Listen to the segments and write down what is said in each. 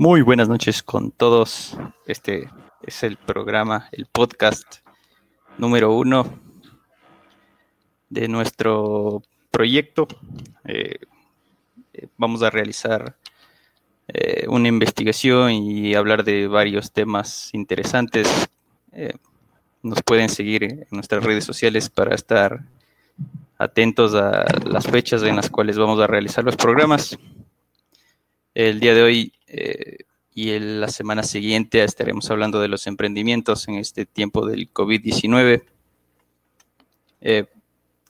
Muy buenas noches con todos. Este es el programa, el podcast número uno de nuestro proyecto. Eh, eh, vamos a realizar eh, una investigación y hablar de varios temas interesantes. nos pueden seguir en nuestras redes sociales para estar atentos a las fechas en las cuales vamos a realizar los programas. El día de hoy eh, y la semana siguiente estaremos hablando de los emprendimientos en este tiempo del COVID-19. Eh,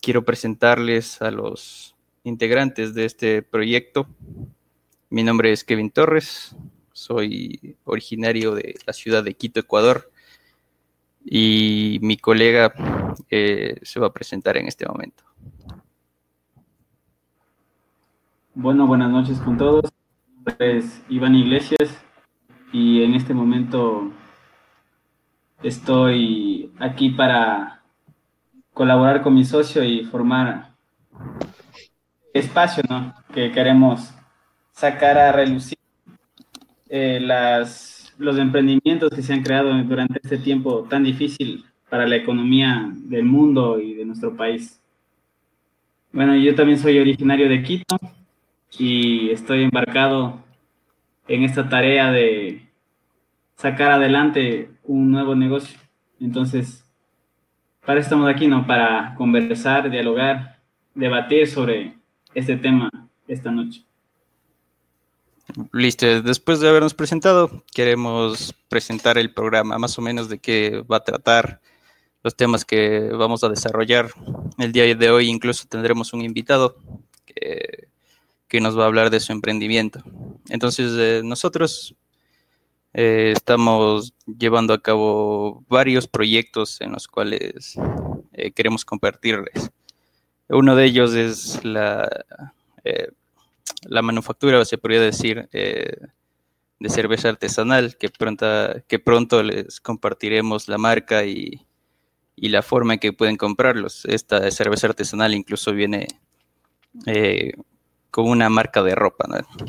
quiero presentarles a los integrantes de este proyecto. Mi nombre es Kevin Torres, soy originario de la ciudad de Quito, Ecuador, y mi colega eh, se va a presentar en este momento. Bueno, buenas noches con todos es Iván Iglesias y en este momento estoy aquí para colaborar con mi socio y formar espacio ¿no? que queremos sacar a relucir eh, los emprendimientos que se han creado durante este tiempo tan difícil para la economía del mundo y de nuestro país. Bueno, yo también soy originario de Quito, y estoy embarcado en esta tarea de sacar adelante un nuevo negocio. Entonces, para estamos aquí, ¿no? Para conversar, dialogar, debatir sobre este tema esta noche. Listo, después de habernos presentado, queremos presentar el programa, más o menos de qué va a tratar, los temas que vamos a desarrollar. El día de hoy incluso tendremos un invitado que que nos va a hablar de su emprendimiento. Entonces, eh, nosotros eh, estamos llevando a cabo varios proyectos en los cuales eh, queremos compartirles. Uno de ellos es la, la manufactura, se podría decir, de cerveza artesanal, que pronto, que pronto les compartiremos la marca y, y la forma en que pueden comprarlos. Esta cerveza artesanal incluso viene con una marca de ropa.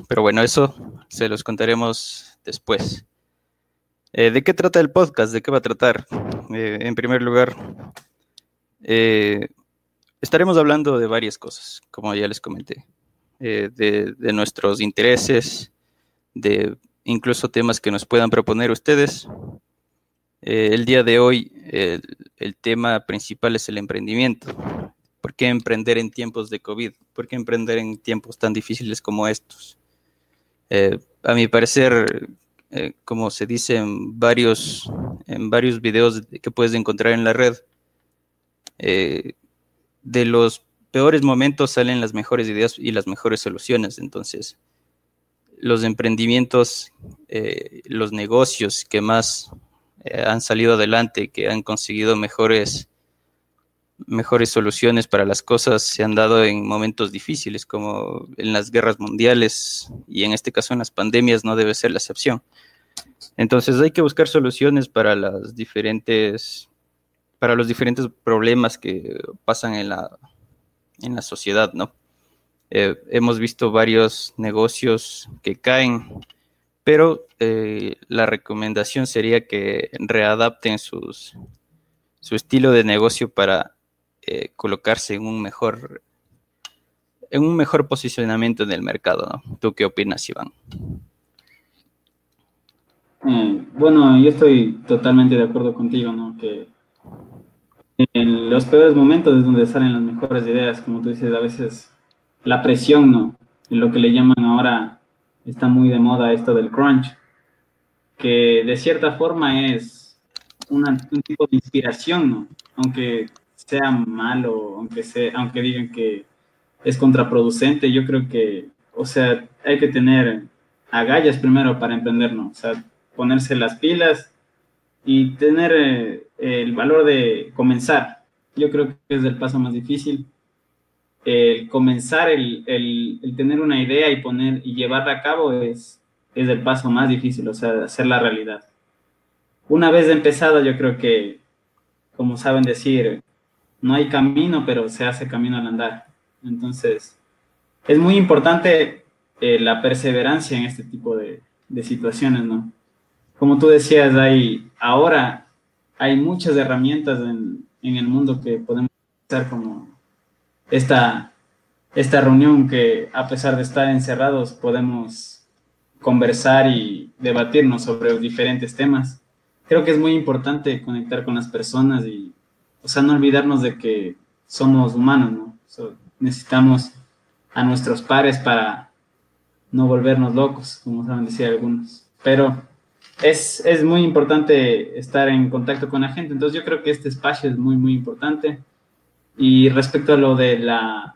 Pero bueno, eso se los contaremos después. Eh, ¿De qué trata el podcast? ¿De qué va a tratar? Eh, en primer lugar, eh, estaremos hablando de varias cosas, como ya les comenté, de, nuestros intereses, de incluso temas que nos puedan proponer ustedes. el día de hoy, el tema principal es el emprendimiento. ¿Por qué emprender en tiempos de COVID? ¿Por qué emprender en tiempos tan difíciles como estos? Eh, a mi parecer, eh, como se dice en varios, en varios videos que puedes encontrar en la red, eh, de los peores momentos salen las mejores ideas y las mejores soluciones. Entonces, los emprendimientos, los negocios que más han salido adelante, que han conseguido mejores mejores soluciones para las cosas se han dado en momentos difíciles, como en las guerras mundiales y en este caso en las pandemias no debe ser la excepción. Entonces hay que buscar soluciones para las diferentes, para los diferentes problemas que pasan en la, en la sociedad, ¿no? Eh, hemos visto varios negocios que caen, pero eh, la recomendación sería que readapten sus, su estilo de negocio para eh, colocarse en un mejor en un mejor posicionamiento en el mercado, ¿no? ¿Tú qué opinas, Iván? Eh, bueno, yo estoy totalmente de acuerdo contigo, ¿no? Que en los peores momentos es donde salen las mejores ideas, como tú dices, a veces la presión, ¿no? En lo que le llaman ahora, está muy de moda esto del crunch, que de cierta forma es un tipo de inspiración, ¿no? Aunque sea malo, aunque, sea, aunque digan que es contraproducente, yo creo que, o sea, hay que tener agallas primero para emprender, ¿no? O sea, ponerse las pilas y tener eh, el valor de comenzar. Yo creo que es el paso más difícil. El comenzar, el, el, tener una idea y poner y llevarla a cabo es, es el paso más difícil, o sea, hacer la realidad. Una vez empezada, yo creo que, como saben decir, no hay camino, pero se hace camino al andar. Entonces, es muy importante eh, la perseverancia en este tipo de, situaciones, ¿no? Como tú decías, hay, ahora hay muchas herramientas en, en el mundo que podemos hacer como esta, esta reunión que a pesar de estar encerrados podemos conversar y debatirnos sobre diferentes temas. Creo que es muy importante conectar con las personas y, o sea, no olvidarnos de que somos humanos, ¿no? necesitamos a nuestros pares para no volvernos locos, como saben decir algunos. Pero es, es, muy importante estar en contacto con la gente, entonces yo creo que este espacio es muy, muy importante. Y respecto a lo de la,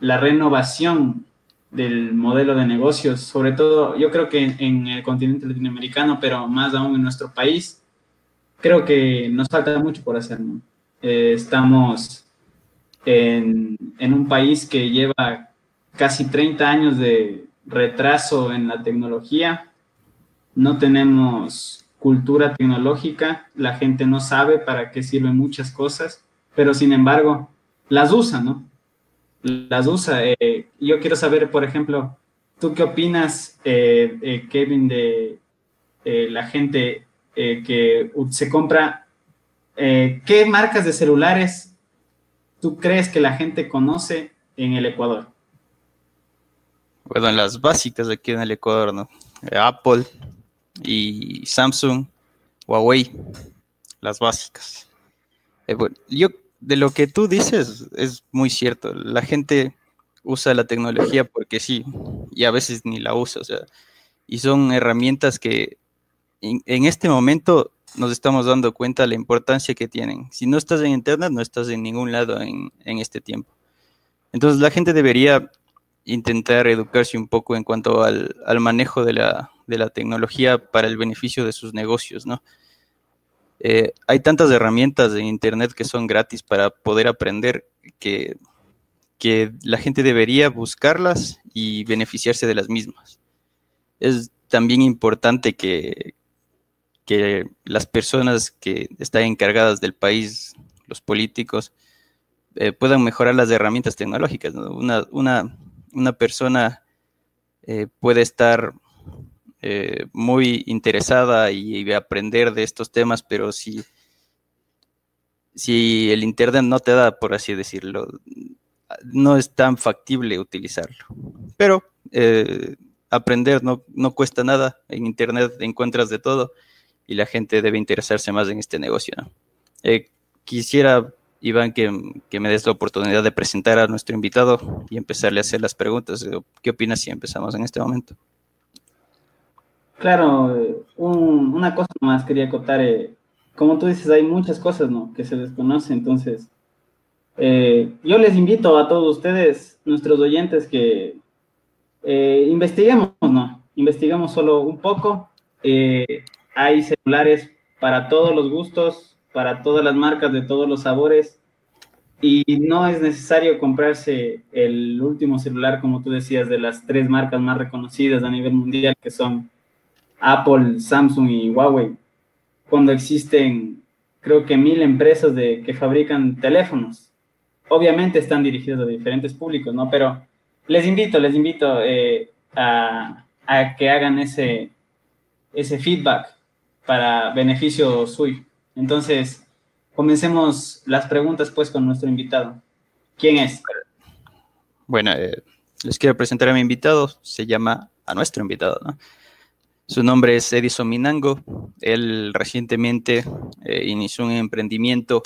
la renovación del modelo de negocios, sobre todo yo creo que en, el continente latinoamericano, pero más aún en nuestro país, creo que nos falta mucho por hacer. Eh, estamos en, en, un país que lleva casi 30 años de retraso en la tecnología, no tenemos cultura tecnológica, la gente no sabe para qué sirven muchas cosas, pero sin embargo las usa, ¿no? Las usa. Eh, yo quiero saber, por ejemplo, ¿tú qué opinas, eh, Kevin, de la gente que se compra? ¿Qué marcas de celulares tú crees que la gente conoce en el Ecuador? Bueno, las básicas aquí en el Ecuador, ¿no? Apple y Samsung, Huawei, las básicas. bueno, yo de lo que tú dices es muy cierto. La gente usa la tecnología porque sí, y a veces ni la usa, o sea, y son herramientas que en, este momento nos estamos dando cuenta de la importancia que tienen. Si no estás en Internet, no estás en ningún lado en, este tiempo. Entonces la gente debería intentar educarse un poco en cuanto al, manejo de la, de la tecnología para el beneficio de sus negocios, ¿no? Eh, hay tantas herramientas en Internet que son gratis para poder aprender que, que la gente debería buscarlas y beneficiarse de las mismas. Es también importante que, que las personas que están encargadas del país, los políticos, eh, puedan mejorar las herramientas tecnológicas. Una, una, persona eh, puede estar eh, muy interesada y, aprender de estos temas, pero si, si el Internet no te da, por así decirlo, no es tan factible utilizarlo. Pero aprender no, no cuesta nada, en Internet encuentras de todo y la gente debe interesarse más en este negocio. Eh, quisiera, Iván, que, que, me des la oportunidad de presentar a nuestro invitado y empezarle a hacer las preguntas. ¿Qué opinas si empezamos en este momento? Claro, una cosa más quería contar. Eh, como tú dices, hay muchas cosas ¿no? que se desconocen, entonces eh, yo les invito a todos ustedes, nuestros oyentes, que eh, investiguemos, ¿no? Investiguemos solo un poco. Hay celulares para todos los gustos, para todas las marcas, de todos los sabores, y no es necesario comprarse el último celular, como tú decías, de las tres marcas más reconocidas a nivel mundial, que son Apple, Samsung y Huawei, cuando existen creo que mil empresas que fabrican teléfonos. Obviamente están dirigidos a diferentes públicos, ¿no? Pero les invito, les invito eh, a, a, que hagan ese, ese feedback para beneficio suyo. Entonces, comencemos las preguntas pues con nuestro invitado. ¿Quién es? Bueno, eh, les quiero presentar a mi invitado, se llama a nuestro invitado, ¿no? Su nombre es Edison Minango. Él recientemente eh, inició un emprendimiento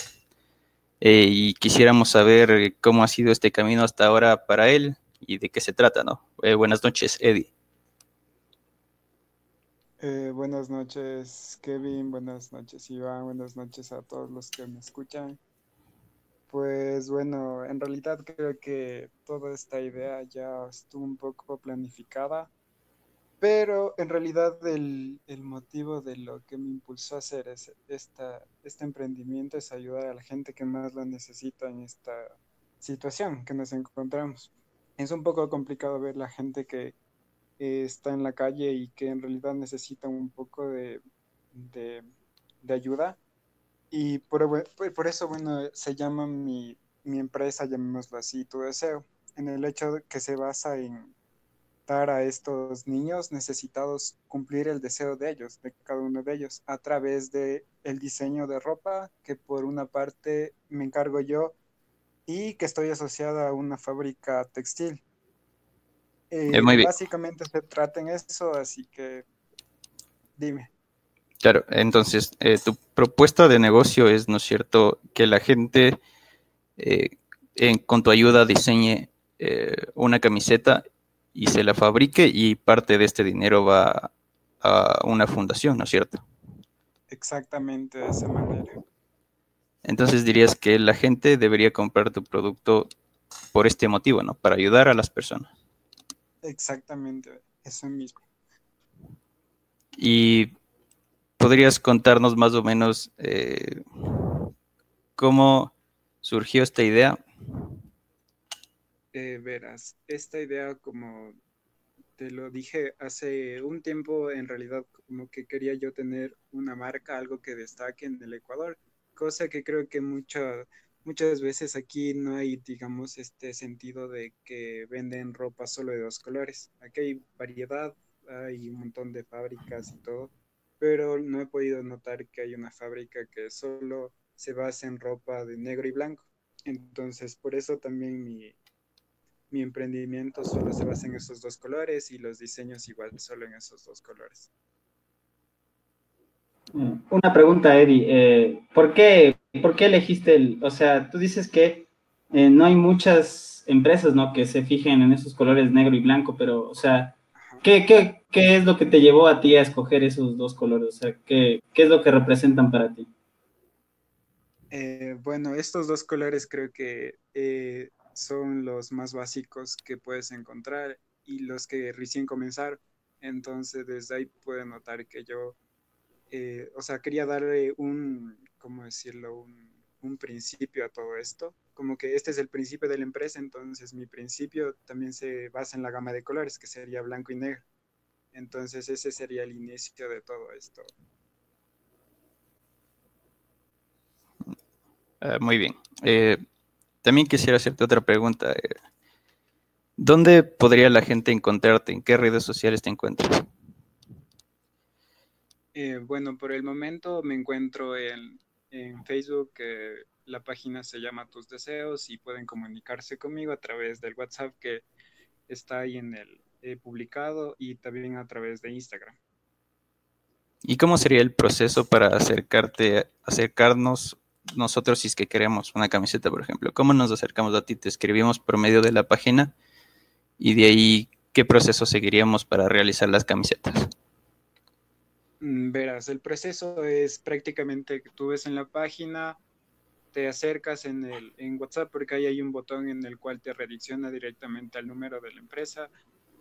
eh, y quisiéramos saber cómo ha sido este camino hasta ahora para él y de qué se trata, ¿no? Eh, buenas noches, Eddie. Buenas noches, Kevin. Buenas noches, Iván. Buenas noches a todos los que me escuchan. Pues bueno, en realidad creo que toda esta idea ya estuvo un poco planificada pero en realidad el, motivo de lo que me impulsó a hacer es esta, este emprendimiento es ayudar a la gente que más lo necesita en esta situación que nos encontramos. Es un poco complicado ver la gente que está en la calle y que en realidad necesita un poco de, ayuda. Y por, por, eso, bueno, se llama mi, mi empresa, llamémoslo así, Tu Deseo, en el hecho de que se basa en dar a estos niños necesitados cumplir el deseo de ellos, de cada uno de ellos, a través de el diseño de ropa, que por una parte me encargo yo y que estoy asociada a una fábrica textil. Eh, básicamente se trata en eso, así que dime. Claro, entonces eh, tu propuesta de negocio es, ¿no es cierto?, que la gente eh, con tu ayuda diseñe una camiseta y se la fabrique y parte de este dinero va a una fundación, ¿no es cierto? Exactamente de esa manera. Entonces dirías que la gente debería comprar tu producto por este motivo, ¿no? Para ayudar a las personas. Exactamente, eso mismo. Y podrías contarnos más o menos eh, cómo surgió esta idea. Eh, verás, esta idea, como te lo dije hace un tiempo, en realidad como que quería yo tener una marca, algo que destaque en el Ecuador, cosa que creo que muchas muchas veces aquí no hay, digamos, este sentido de que venden ropa solo de dos colores. Aquí hay variedad, hay un montón de fábricas y todo, pero no he podido notar que hay una fábrica que solo se basa en ropa de negro y blanco. Entonces, por eso también mi, mi emprendimiento solo se basa en esos dos colores y los diseños igual solo en esos dos colores. Mm, una pregunta, Eddie. Eh, ¿por, qué, ¿Por qué elegiste el, o sea, tú dices que eh, no hay muchas empresas, ¿no? Que se fijen en esos colores negro y blanco, pero, o sea, ¿qué, qué, qué es lo que te llevó a ti a escoger esos dos colores? O sea, ¿qué, qué es lo que representan para ti? Eh, bueno, estos dos colores creo que son los más básicos que puedes encontrar y los que recién comenzaron. Entonces, desde ahí puedes notar que yo, eh, o sea, quería darle un, ¿cómo decirlo? Un, un, principio a todo esto. Como que este es el principio de la empresa, entonces mi principio también se basa en la gama de colores, que sería blanco y negro. Entonces, ese sería el inicio de todo esto. Ah, muy bien. Eh, también quisiera hacerte otra pregunta. Eh, ¿Dónde podría la gente encontrarte? ¿En qué redes sociales te encuentras? Eh, bueno, por el momento me encuentro en, Facebook, la página se llama Tus Deseos y pueden comunicarse conmigo a través del WhatsApp que está ahí en el publicado y también a través de Instagram. ¿Y cómo sería el proceso para acercarte, acercarnos nosotros si es que queremos una camiseta, por ejemplo? ¿Cómo nos acercamos a ti? Te escribimos por medio de la página y de ahí, ¿qué proceso seguiríamos para realizar las camisetas? Mm, verás, el proceso es prácticamente que tú ves en la página, te acercas en, el, en WhatsApp porque ahí hay un botón en el cual te redicciona directamente al número de la empresa,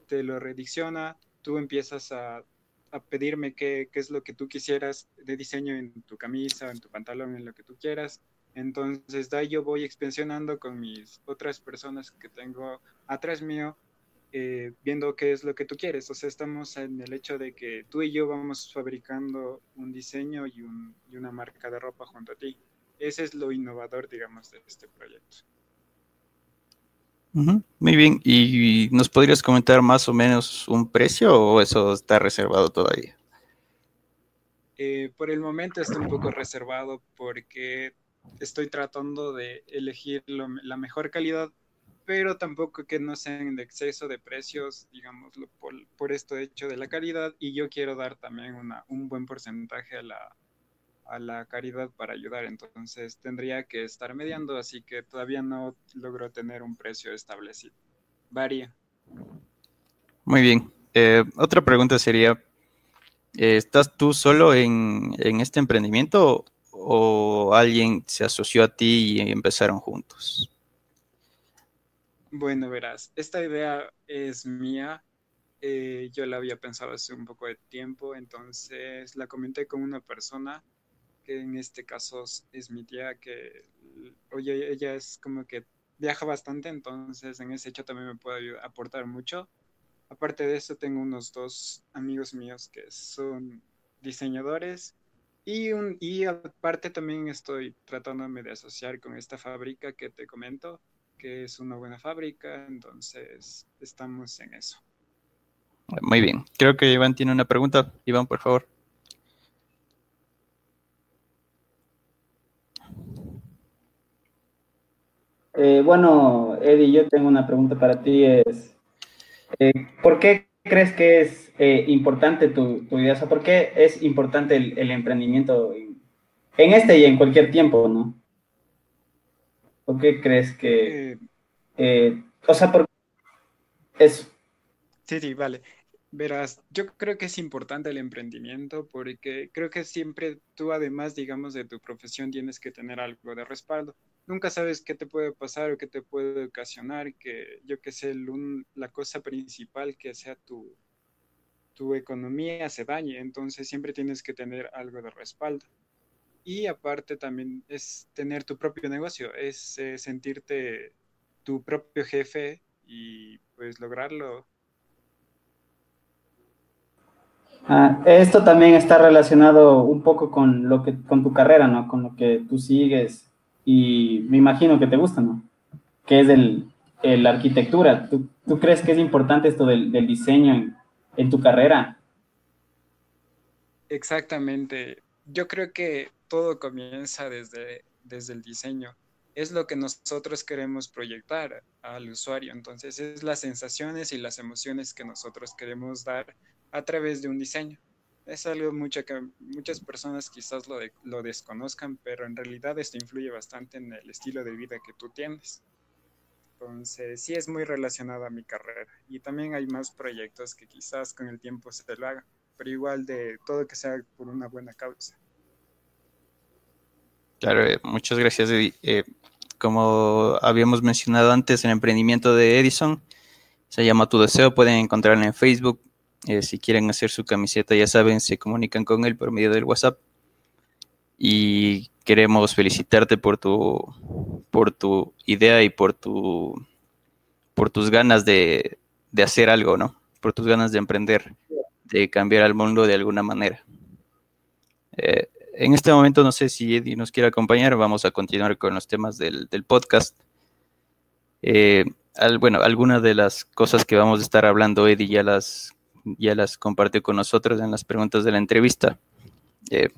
te lo redicciona, tú empiezas a a pedirme qué, qué, es lo que tú quisieras de diseño en tu camisa, en tu pantalón, en lo que tú quieras. Entonces, de ahí yo voy expansionando con mis otras personas que tengo atrás mío, eh, viendo qué es lo que tú quieres. O sea, estamos en el hecho de que tú y yo vamos fabricando un diseño y, un, y una marca de ropa junto a ti. Ese es lo innovador, digamos, de este proyecto. Muy bien. ¿Y nos podrías comentar más o menos un precio o eso está reservado todavía? Eh, por el momento está un poco reservado porque estoy tratando de elegir la mejor calidad, pero tampoco que no sean de exceso de precios, digámoslo, por, por esto hecho de la calidad. Y yo quiero dar también una, un buen porcentaje a la, a la caridad para ayudar, entonces tendría que estar mediando, así que todavía no logro tener un precio establecido. Varía. Muy bien. Eh, otra pregunta sería, eh, ¿estás tú solo en, en, este emprendimiento o alguien se asoció a ti y empezaron juntos? Bueno, verás, esta idea es mía. Eh, yo la había pensado hace un poco de tiempo, entonces la comenté con una persona que en este caso es mi tía, que, oye, ella es como que viaja bastante, entonces en ese hecho también me puede aportar mucho. Aparte de eso, tengo unos dos amigos míos que son diseñadores y, un, y aparte también estoy tratándome de asociar con esta fábrica que te comento, que es una buena fábrica, entonces estamos en eso. Muy bien. Creo que Iván tiene una pregunta. Iván, por favor. Eh, bueno, Eddie, yo tengo una pregunta para ti. Es, eh, ¿Por qué crees que es eh, importante tu, tu, idea? O sea, ¿por qué es importante el, el emprendimiento en, en, este y en cualquier tiempo, no? ¿Por qué crees que... o sea, por eso. Sí, sí, vale. Verás, yo creo que es importante el emprendimiento porque creo que siempre tú, además, digamos, de tu profesión, tienes que tener algo de respaldo. Nunca sabes qué te puede pasar o qué te puede ocasionar, que yo que sé, la cosa principal que sea tu, tu economía se dañe. Entonces siempre tienes que tener algo de respaldo. Y aparte también es tener tu propio negocio, es eh, sentirte tu propio jefe y pues lograrlo Ah, esto también está relacionado un poco con lo que, con tu carrera, ¿no? Con lo que tú sigues y me imagino que te gusta, ¿no? Que es el, la arquitectura. ¿Tú, ¿Tú, crees que es importante esto del, del diseño en, en, tu carrera? Exactamente. Yo creo que todo comienza desde, desde el diseño. Es lo que nosotros queremos proyectar al usuario. Entonces, es las sensaciones y las emociones que nosotros queremos dar a través de un diseño. Es algo mucho que muchas personas quizás lo, lo desconozcan, pero en realidad esto influye bastante en el estilo de vida que tú tienes. Entonces, sí es muy relacionado a mi carrera. Y también hay más proyectos que quizás con el tiempo se lo haga, pero igual de todo que sea por una buena causa. Claro, eh, muchas gracias. Eh, como habíamos mencionado antes, el emprendimiento de Edison se llama Tu Deseo. Pueden encontrarlo en Facebook, eh, si quieren hacer su camiseta, ya saben, se comunican con él por medio del WhatsApp. Y queremos felicitarte por tu, por tu idea y por, tu, por tus ganas de, de hacer algo, ¿no? Por tus ganas de emprender, de cambiar al mundo de alguna manera. Eh, en este momento no sé si Eddie nos quiere acompañar, vamos a continuar con los temas del, del podcast. Eh, bueno, algunas de las cosas que vamos a estar hablando, Eddie ya las ya las compartió con nosotros en las preguntas de la entrevista. Eh,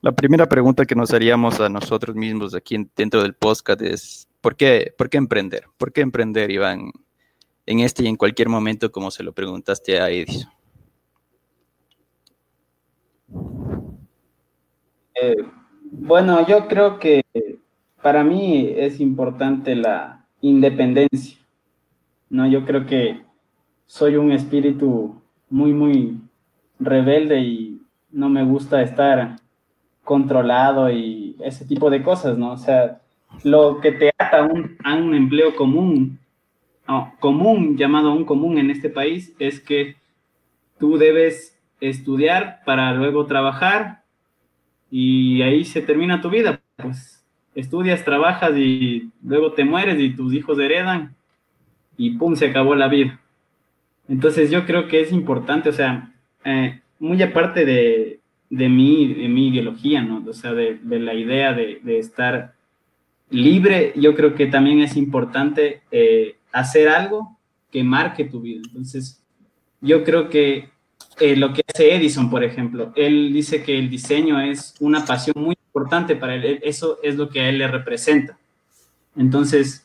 la primera pregunta que nos haríamos a nosotros mismos aquí dentro del podcast es, ¿por qué, ¿por qué emprender? ¿Por qué emprender, Iván, en este y en cualquier momento como se lo preguntaste a Edison? Eh, bueno, yo creo que para mí es importante la independencia. No, yo creo que soy un espíritu muy, muy rebelde y no me gusta estar controlado y ese tipo de cosas, ¿no? O sea, lo que te ata a un, empleo común, común, llamado un común en este país, es que tú debes estudiar para luego trabajar y ahí se termina tu vida, pues estudias, trabajas y luego te mueres y tus hijos heredan y pum, se acabó la vida. Entonces yo creo que es importante, o sea, eh, muy aparte de, de, mi, de mi ideología, ¿no? O sea, de, de la idea de, de, estar libre, yo creo que también es importante eh, hacer algo que marque tu vida. Entonces, yo creo que eh, lo que hace Edison, por ejemplo, él dice que el diseño es una pasión muy importante para él, eso es lo que a él le representa. Entonces,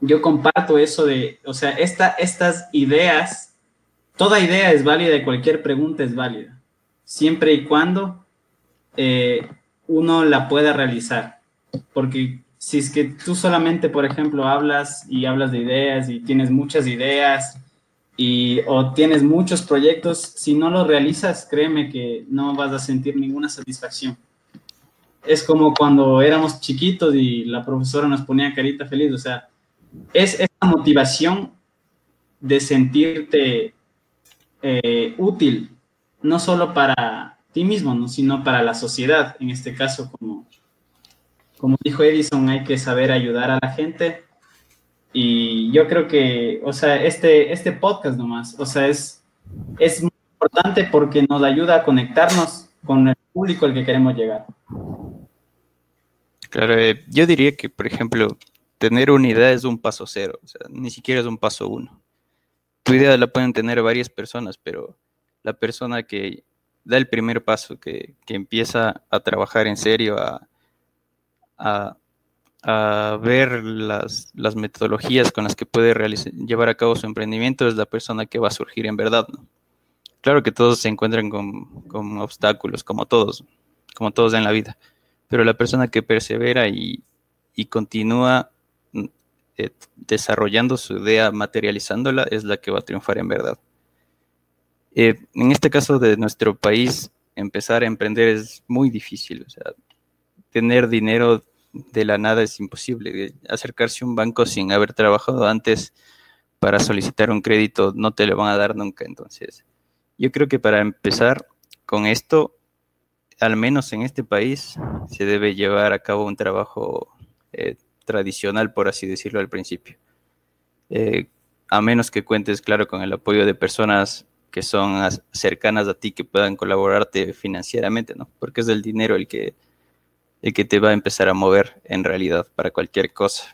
yo comparto eso de, o sea, esta, estas ideas, toda idea es válida y cualquier pregunta es válida, siempre y cuando eh, uno la pueda realizar. Porque si es que tú solamente, por ejemplo, hablas y hablas de ideas y tienes muchas ideas y, o tienes muchos proyectos, si no los realizas, créeme que no vas a sentir ninguna satisfacción. Es como cuando éramos chiquitos y la profesora nos ponía carita feliz, o sea, es esa motivación de sentirte eh, útil, no solo para ti mismo, sino para la sociedad. En este caso, como, como dijo Edison, hay que saber ayudar a la gente. Y yo creo que, o sea, este, este podcast nomás, o sea, es, es muy importante porque nos ayuda a conectarnos con el público al que queremos llegar. Claro, eh, yo diría que, por ejemplo, tener una idea es un paso cero, o sea, ni siquiera es un paso uno. tu idea la pueden tener varias personas, pero la persona que da el primer paso, que, empieza a trabajar en serio, a, ver las, metodologías con las que puede llevar a cabo su emprendimiento, es la persona que va a surgir en verdad. Claro que todos se encuentran con, obstáculos, como todos, como todos en la vida, pero la persona que persevera y, continúa eh, desarrollando su idea, materializándola, es la que va a triunfar en verdad. Eh, en este caso de nuestro país, empezar a emprender es muy difícil. O sea, tener dinero de la nada es imposible. Acercarse a un banco sin haber trabajado antes para solicitar un crédito no te lo van a dar nunca. Entonces, yo creo que para empezar con esto, al menos en este país, se debe llevar a cabo un trabajo eh, tradicional, por así decirlo al principio. Eh, a menos que cuentes, claro, con el apoyo de personas que son cercanas a ti, que puedan colaborarte financieramente, ¿no? Porque es el dinero el que, el que te va a empezar a mover en realidad para cualquier cosa.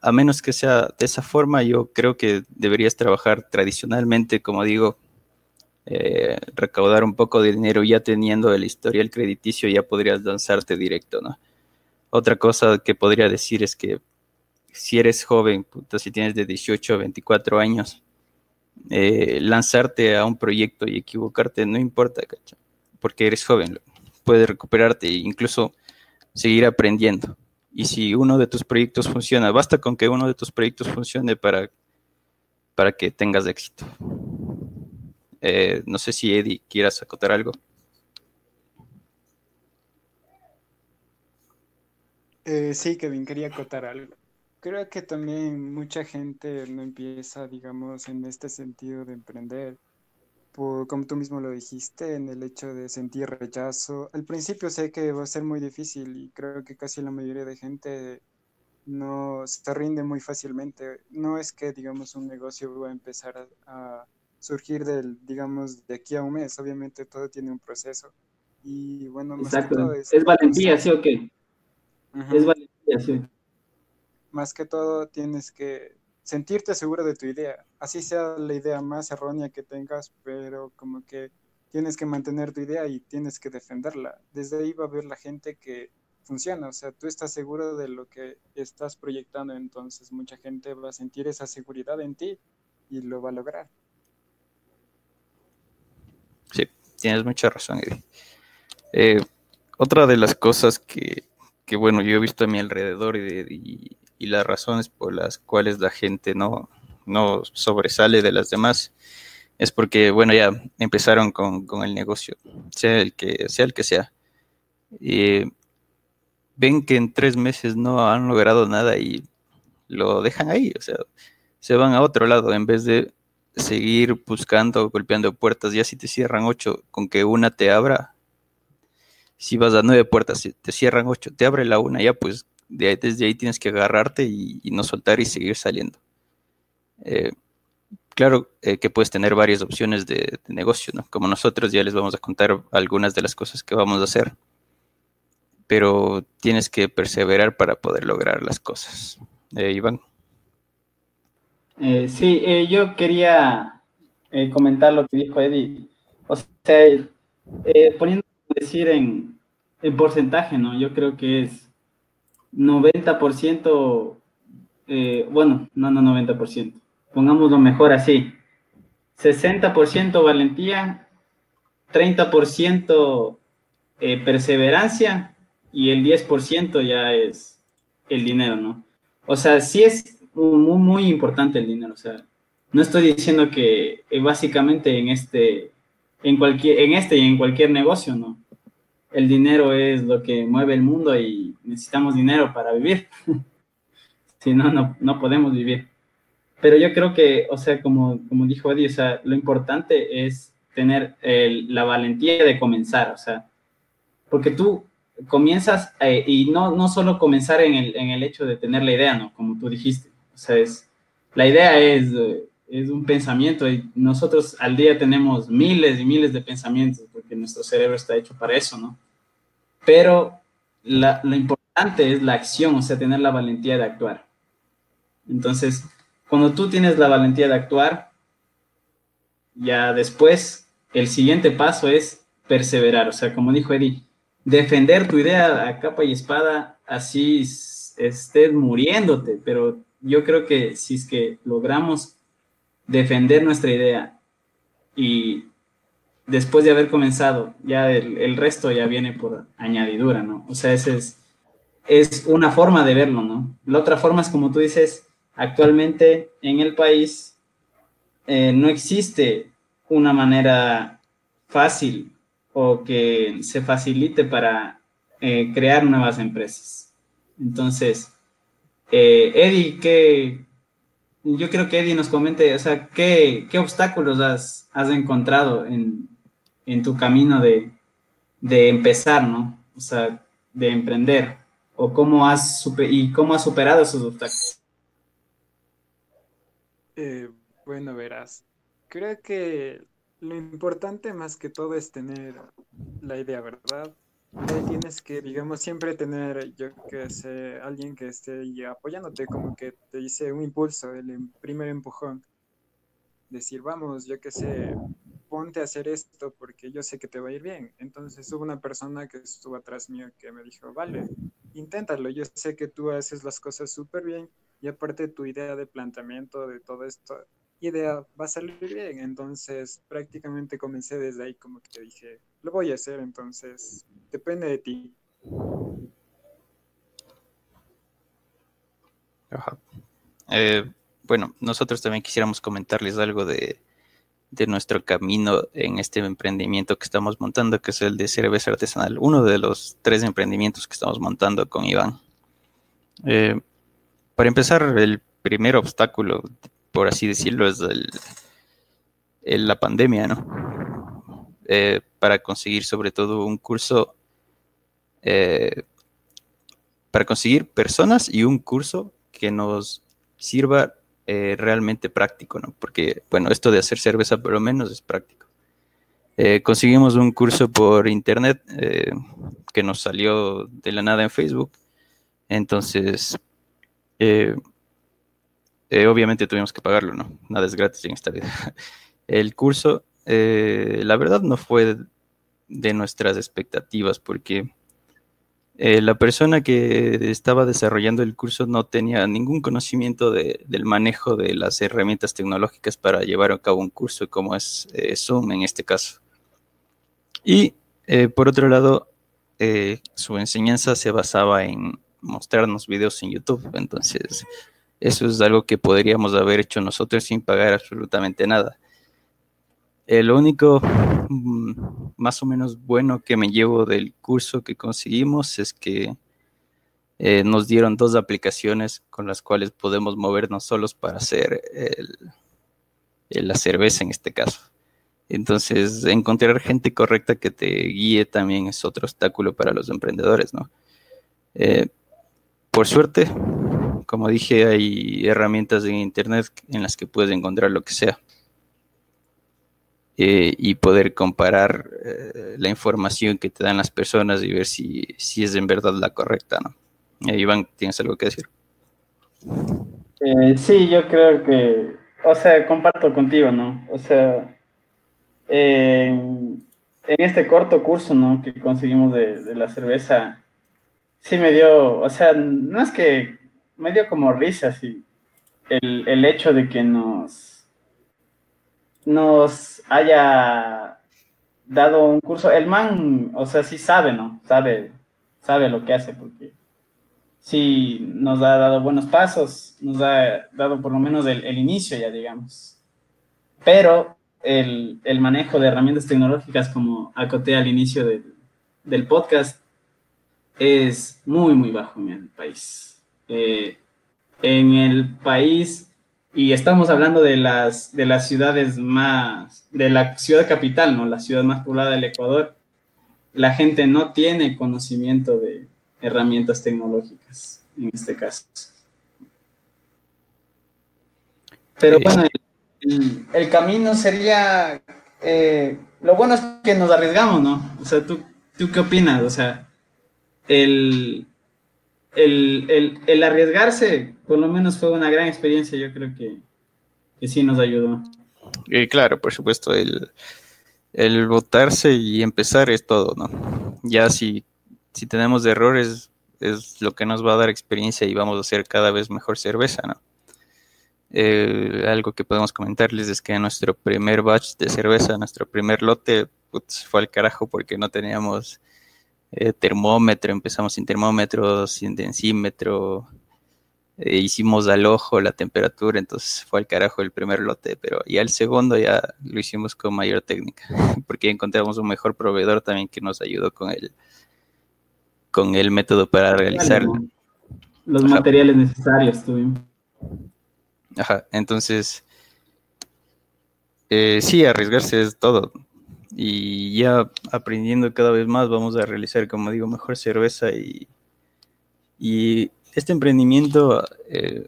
A, menos que sea de esa forma, yo creo que deberías trabajar tradicionalmente, como digo, eh, recaudar un poco de dinero ya teniendo el historial crediticio, ya podrías lanzarte directo, ¿no? Otra cosa que podría decir es que si eres joven, si tienes de 18 a 24 años, eh, lanzarte a un proyecto y equivocarte, no importa, porque eres joven, puedes recuperarte e incluso seguir aprendiendo. Y si uno de tus proyectos funciona, basta con que uno de tus proyectos funcione para, para que tengas éxito. Eh, no sé si Eddie quieras acotar algo. Eh, sí, Kevin, quería acotar algo creo que también mucha gente no empieza, digamos, en este sentido de emprender, por, como tú mismo lo dijiste, en el hecho de sentir rechazo. Al principio sé que va a ser muy difícil y creo que casi la mayoría de gente no se rinde muy fácilmente. No es que, digamos, un negocio va a empezar a, surgir del, digamos, de aquí a un mes. Obviamente todo tiene un proceso. Y bueno, más que todo es, es valentía, ¿sí o qué? Es valentía, sí más que todo tienes que sentirte seguro de tu idea, así sea la idea más errónea que tengas, pero como que tienes que mantener tu idea y tienes que defenderla. Desde ahí va a ver la gente que funciona, o sea, tú estás seguro de lo que estás proyectando, entonces mucha gente va a sentir esa seguridad en ti y lo va a lograr. Sí, tienes mucha razón, Eddie. Eh, otra de las cosas que, que, bueno, yo he visto a mi alrededor y, y las razones por las cuales la gente no, no sobresale de las demás es porque, bueno, ya empezaron con, el negocio, sea el que sea. El que sea. Y ven que en tres meses no han logrado nada y lo dejan ahí, o sea, se van a otro lado en vez de seguir buscando, golpeando puertas. Ya si te cierran ocho, con que una te abra, si vas a nueve puertas, si te cierran ocho, te abre la una, ya pues desde ahí tienes que agarrarte y, no soltar y seguir saliendo. Eh, claro eh, que puedes tener varias opciones de, negocio, ¿no? Como nosotros ya les vamos a contar algunas de las cosas que vamos a hacer, pero tienes que perseverar para poder lograr las cosas. Eh, Iván. sí, yo quería comentar lo que dijo Eddie. O sea, poniendo decir en, en porcentaje, ¿no? Yo creo que es 90%, eh, bueno, no, no 90%, pongámoslo mejor así, 60% valentía, 30% eh, perseverancia y el 10% ya es el dinero, ¿no? O sea, sí es muy, importante el dinero, o sea, no estoy diciendo que eh, básicamente en este, en cualquier, en este y en cualquier negocio, ¿no? el dinero es lo que mueve el mundo y necesitamos dinero para vivir. si no, no, podemos vivir. Pero yo creo que, o sea, como, como dijo Eddie, o sea, lo importante es tener la valentía de comenzar, o sea, porque tú comienzas eh, y no, no solo comenzar en el, en el hecho de tener la idea, ¿no? Como tú dijiste, o sea, es, la idea es, es un pensamiento y nosotros al día tenemos miles y miles de pensamientos porque nuestro cerebro está hecho para eso, ¿no? pero lo importante es la acción, o sea, tener la valentía de actuar. Entonces, cuando tú tienes la valentía de actuar, ya después el siguiente paso es perseverar. O sea, como dijo Eddie, defender tu idea a capa y espada, así estés muriéndote, pero yo creo que si es que logramos defender nuestra idea y después de haber comenzado, ya el, resto ya viene por añadidura, ¿no? O sea, ese es, es una forma de verlo, ¿no? La otra forma es como tú dices, actualmente en el país eh, no existe una manera fácil o que se facilite para eh, crear nuevas empresas. Entonces, eh, Eddie, ¿qué, yo quiero que Eddie nos comente, o sea, ¿qué, qué obstáculos has, has encontrado en, en, tu camino de, de, empezar, ¿no? O sea, de emprender, o cómo has, y cómo has superado esos obstáculos. Eh, bueno, verás, creo que lo importante más que todo es tener la idea, ¿verdad? tienes que, digamos, siempre tener, yo que sé, alguien que esté apoyándote, como que te dice un impulso, el em, primer empujón. Decir, vamos, yo que sé, ponte a hacer esto porque yo sé que te va a ir bien. Entonces hubo una persona que estuvo atrás mío que me dijo, vale, inténtalo, yo sé que tú haces las cosas súper bien y aparte tu idea de planteamiento de todo esto idea va a salir bien. Entonces prácticamente comencé desde ahí como que dije, lo voy a hacer, entonces depende de ti. Eh, bueno, nosotros también quisiéramos comentarles algo de, de, nuestro camino en este emprendimiento que estamos montando, que es el de cerveza artesanal, uno de los tres emprendimientos que estamos montando con Iván. Eh, para empezar, el primer obstáculo por así decirlo, es el, la pandemia, ¿no? Eh, para conseguir sobre todo un curso, eh, para conseguir personas y un curso que nos sirva eh, realmente práctico, ¿no? Porque, bueno, esto de hacer cerveza por lo menos es práctico. conseguimos un curso por internet que nos salió de la nada en Facebook. Entonces, eh, obviamente tuvimos que pagarlo, ¿no? Nada es gratis en esta vida. El curso, eh, la verdad, no fue de nuestras expectativas porque eh, la persona que estaba desarrollando el curso no tenía ningún conocimiento del manejo de las herramientas tecnológicas para llevar a cabo un curso como es Zoom en este caso. Y por otro lado, su enseñanza se basaba en mostrarnos videos en YouTube. Entonces, eso es algo que podríamos haber hecho nosotros sin pagar absolutamente nada. El único mm, más o menos bueno que me llevo del curso que conseguimos es que eh, nos dieron dos aplicaciones con las cuales podemos movernos solos para hacer la cerveza en este caso. Entonces, encontrar gente correcta que te guíe también es otro obstáculo para los emprendedores, ¿no? Eh, por suerte, como dije, hay herramientas en Internet en las que puedes encontrar lo que sea. Eh, y poder comparar eh, la información que te dan las personas y ver si, es en verdad la correcta, ¿no? Eh, Iván, ¿tienes algo que decir? sí, yo creo que, o sea, comparto contigo, ¿no? O sea, en este corto curso, ¿no? Que conseguimos de, de la cerveza, sí me dio, o sea, no es que medio como risa, sí. El, el hecho de que nos, nos haya dado un curso. El man, o sea, sí sabe, ¿no? Sabe, sabe lo que hace, porque sí nos ha dado buenos pasos, nos ha dado por lo menos el, el inicio ya, digamos. Pero el, el, manejo de herramientas tecnológicas, como acoté al inicio del podcast, es muy, muy bajo en el país. Eh, en el país y estamos hablando de las, de las ciudades más, de la ciudad capital, ¿no? La ciudad más poblada del Ecuador. La gente no tiene conocimiento de herramientas tecnológicas, en este caso. Pero bueno, el, camino sería, eh, lo bueno es que nos arriesgamos, ¿no? O sea, ¿tú, tú qué opinas? O sea, el, el, el, arriesgarse por lo menos fue una gran experiencia, yo creo que, que sí nos ayudó. Y claro, por supuesto, el, el y empezar es todo, ¿no? Ya si, si tenemos errores, es lo que nos va a dar experiencia y vamos a hacer cada vez mejor cerveza, ¿no? Eh, algo que podemos comentarles es que nuestro primer batch de cerveza, nuestro primer lote, fue al carajo porque no teníamos eh, termómetro, empezamos sin termómetro, sin densímetro, eh, hicimos al ojo la temperatura, entonces fue al carajo el primer lote, pero ya el segundo ya lo hicimos con mayor técnica, porque encontramos un mejor proveedor también que nos ayudó con el, con el método para realizarlo. Los materiales necesarios tuvimos. Ajá, entonces, eh, sí, arriesgarse es todo. Y ya aprendiendo cada vez más vamos a realizar, como digo, mejor cerveza y, y este emprendimiento, eh,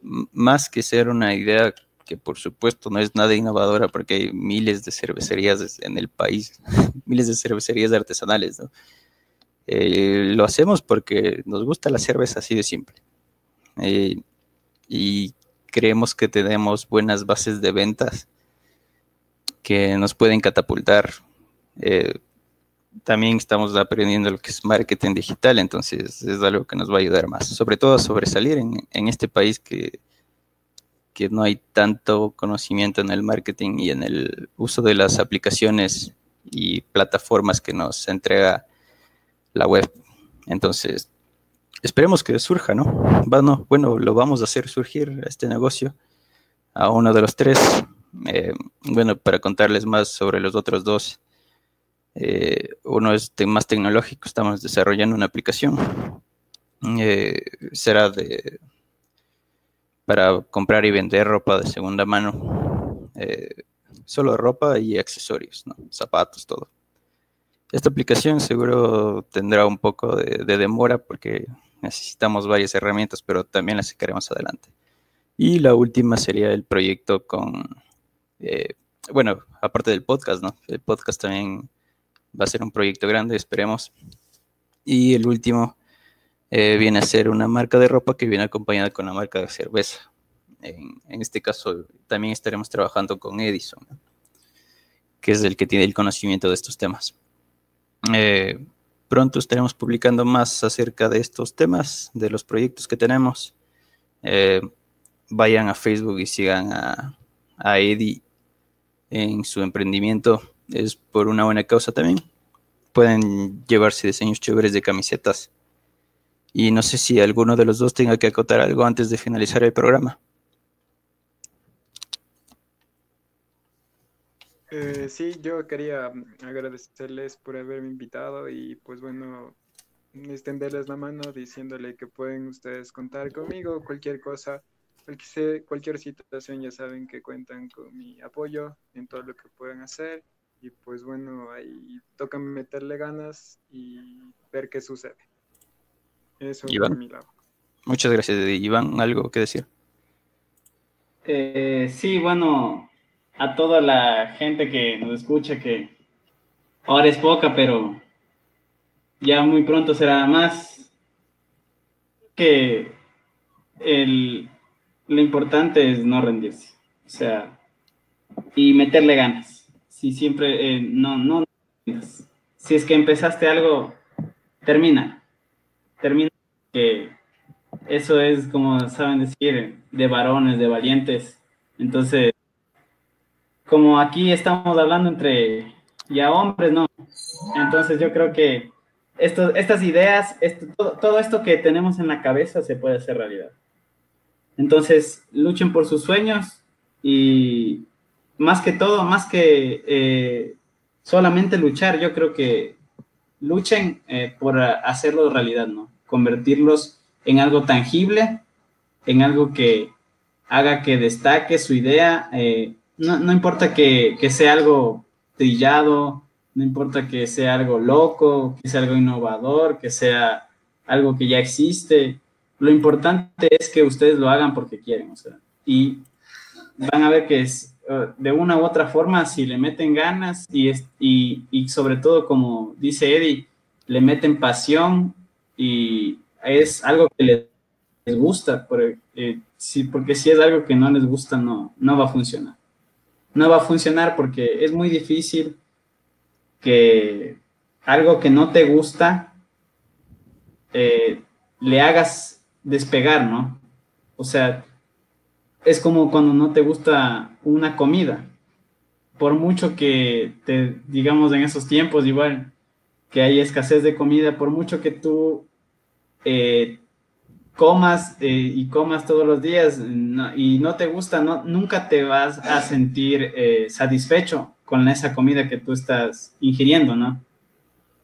más que ser una idea que por supuesto no es nada innovadora porque hay miles de cervecerías en el país, miles de cervecerías artesanales, eh, lo hacemos porque nos gusta la cerveza así de simple. Eh, y creemos que tenemos buenas bases de ventas que nos pueden catapultar también estamos aprendiendo lo que es marketing digital, entonces es algo que nos va a ayudar más, sobre todo a sobresalir en, este país que, que no hay tanto conocimiento en el marketing y en el uso de las aplicaciones y plataformas que nos entrega la web. Entonces, esperemos que surja, ¿no? Bueno, bueno, lo vamos a hacer surgir este negocio a uno de los tres. Eh, bueno, para contarles más sobre los otros dos eh, uno es más tecnológico, estamos desarrollando una aplicación. Eh, será de para comprar y vender ropa de segunda mano. Solo ropa y accesorios, zapatos, todo. Esta aplicación seguro tendrá un poco de, demora porque necesitamos varias herramientas, pero también las sacaremos adelante. Y la última sería el proyecto con, bueno, aparte del podcast, ¿no? El podcast también va a ser un proyecto grande, esperemos. Y el último eh, viene a ser una marca de ropa que viene acompañada con la marca de cerveza. En, este caso también estaremos trabajando con Edison, que es el que tiene el conocimiento de estos temas. Eh, pronto estaremos publicando más acerca de estos temas, de los proyectos que tenemos. Eh, vayan a Facebook y sigan a, a Eddie en su emprendimiento es por una buena causa también. Pueden llevarse diseños chéveres de camisetas. Y no sé si alguno de los dos tenga que acotar algo antes de finalizar el programa. Eh, sí, yo quería agradecerles por haberme invitado y pues bueno, extenderles la mano diciéndole que pueden ustedes contar conmigo, cualquier cosa, cualquier, cualquier situación ya saben que cuentan con mi apoyo en todo lo que puedan hacer y pues bueno, ahí toca meterle ganas y ver qué sucede. Eso es mi lado. Muchas gracias, Iván. ¿Algo que decir? Eh, sí, bueno, a toda la gente que nos escucha, que ahora es poca, pero ya muy pronto será más, que el, lo importante es no rendirse, o sea, y meterle ganas si siempre, eh, no, no, si es que empezaste algo, termina, termina, que eso es como saben decir, de varones, de valientes, entonces, como aquí estamos hablando entre ya hombres, ¿no? Entonces yo creo que esto, estas ideas, todo, todo esto que tenemos en la cabeza se puede hacer realidad. Entonces, luchen por sus sueños y más que todo, más que eh, solamente luchar, yo creo que luchen eh, por hacerlo realidad, ¿no? Convertirlos en algo tangible, en algo que haga que destaque su idea. Eh, no, importa que, que, sea algo trillado, no importa que sea algo loco, que sea algo innovador, que sea algo que ya existe. Lo importante es que ustedes lo hagan porque quieren, o sea, y van a ver que es, eh, de una u otra forma, si le meten ganas y, y, y sobre todo, como dice Eddie, le meten pasión y es algo que les, gusta, por, eh, sí, porque si es algo que no les gusta, no, no va a funcionar. No va a funcionar porque es muy difícil que algo que no te gusta eh, le hagas despegar, ¿no? O sea, es como cuando no te gusta una comida. Por mucho que te, digamos, en esos tiempos, igual que hay escasez de comida, por mucho que tú eh, comas eh, y comas todos los días y no te gusta, nunca te vas a sentir eh, satisfecho con esa comida que tú estás ingiriendo, ¿no?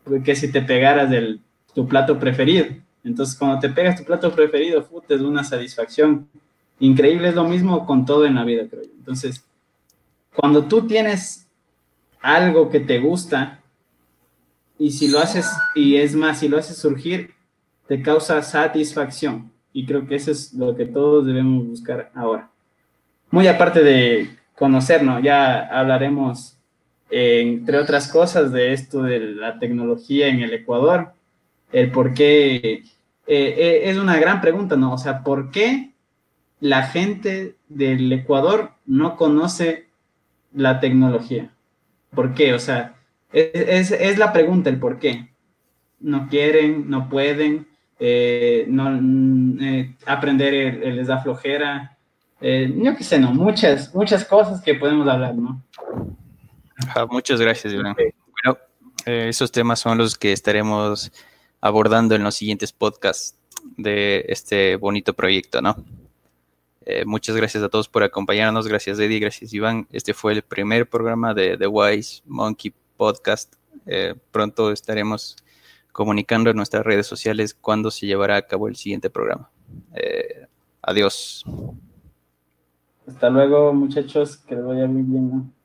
Porque si te pegaras del, tu plato preferido. Entonces, cuando te pegas tu plato preferido, es una satisfacción increíble. Es lo mismo con todo en la vida, creo yo. Entonces, cuando tú tienes algo que te gusta y si lo haces, y es más, si lo haces surgir, te causa satisfacción. Y creo que eso es lo que todos debemos buscar ahora. Muy aparte de conocernos, ya hablaremos, entre otras cosas, de esto de la tecnología en el Ecuador, el por qué, eh, eh, es una gran pregunta, ¿no? O sea, ¿por qué la gente del Ecuador no conoce la tecnología? ¿Por qué? O sea, es, es la pregunta, el por qué. No quieren, no pueden, eh, no, mm, eh, aprender les da flojera, yo qué sé, no, muchas, muchas cosas que podemos hablar, ¿no? muchas gracias, Bueno, esos temas son los que estaremos abordando en los siguientes podcasts de este bonito proyecto, ¿no? Eh, muchas gracias a todos por acompañarnos. Gracias, Eddie. Gracias, Iván. Este fue el primer programa de The Wise Monkey Podcast. Eh, pronto estaremos comunicando en nuestras redes sociales cuándo se llevará a cabo el siguiente programa. Eh, adiós. Hasta luego, muchachos. Que les vaya muy bien. ¿no?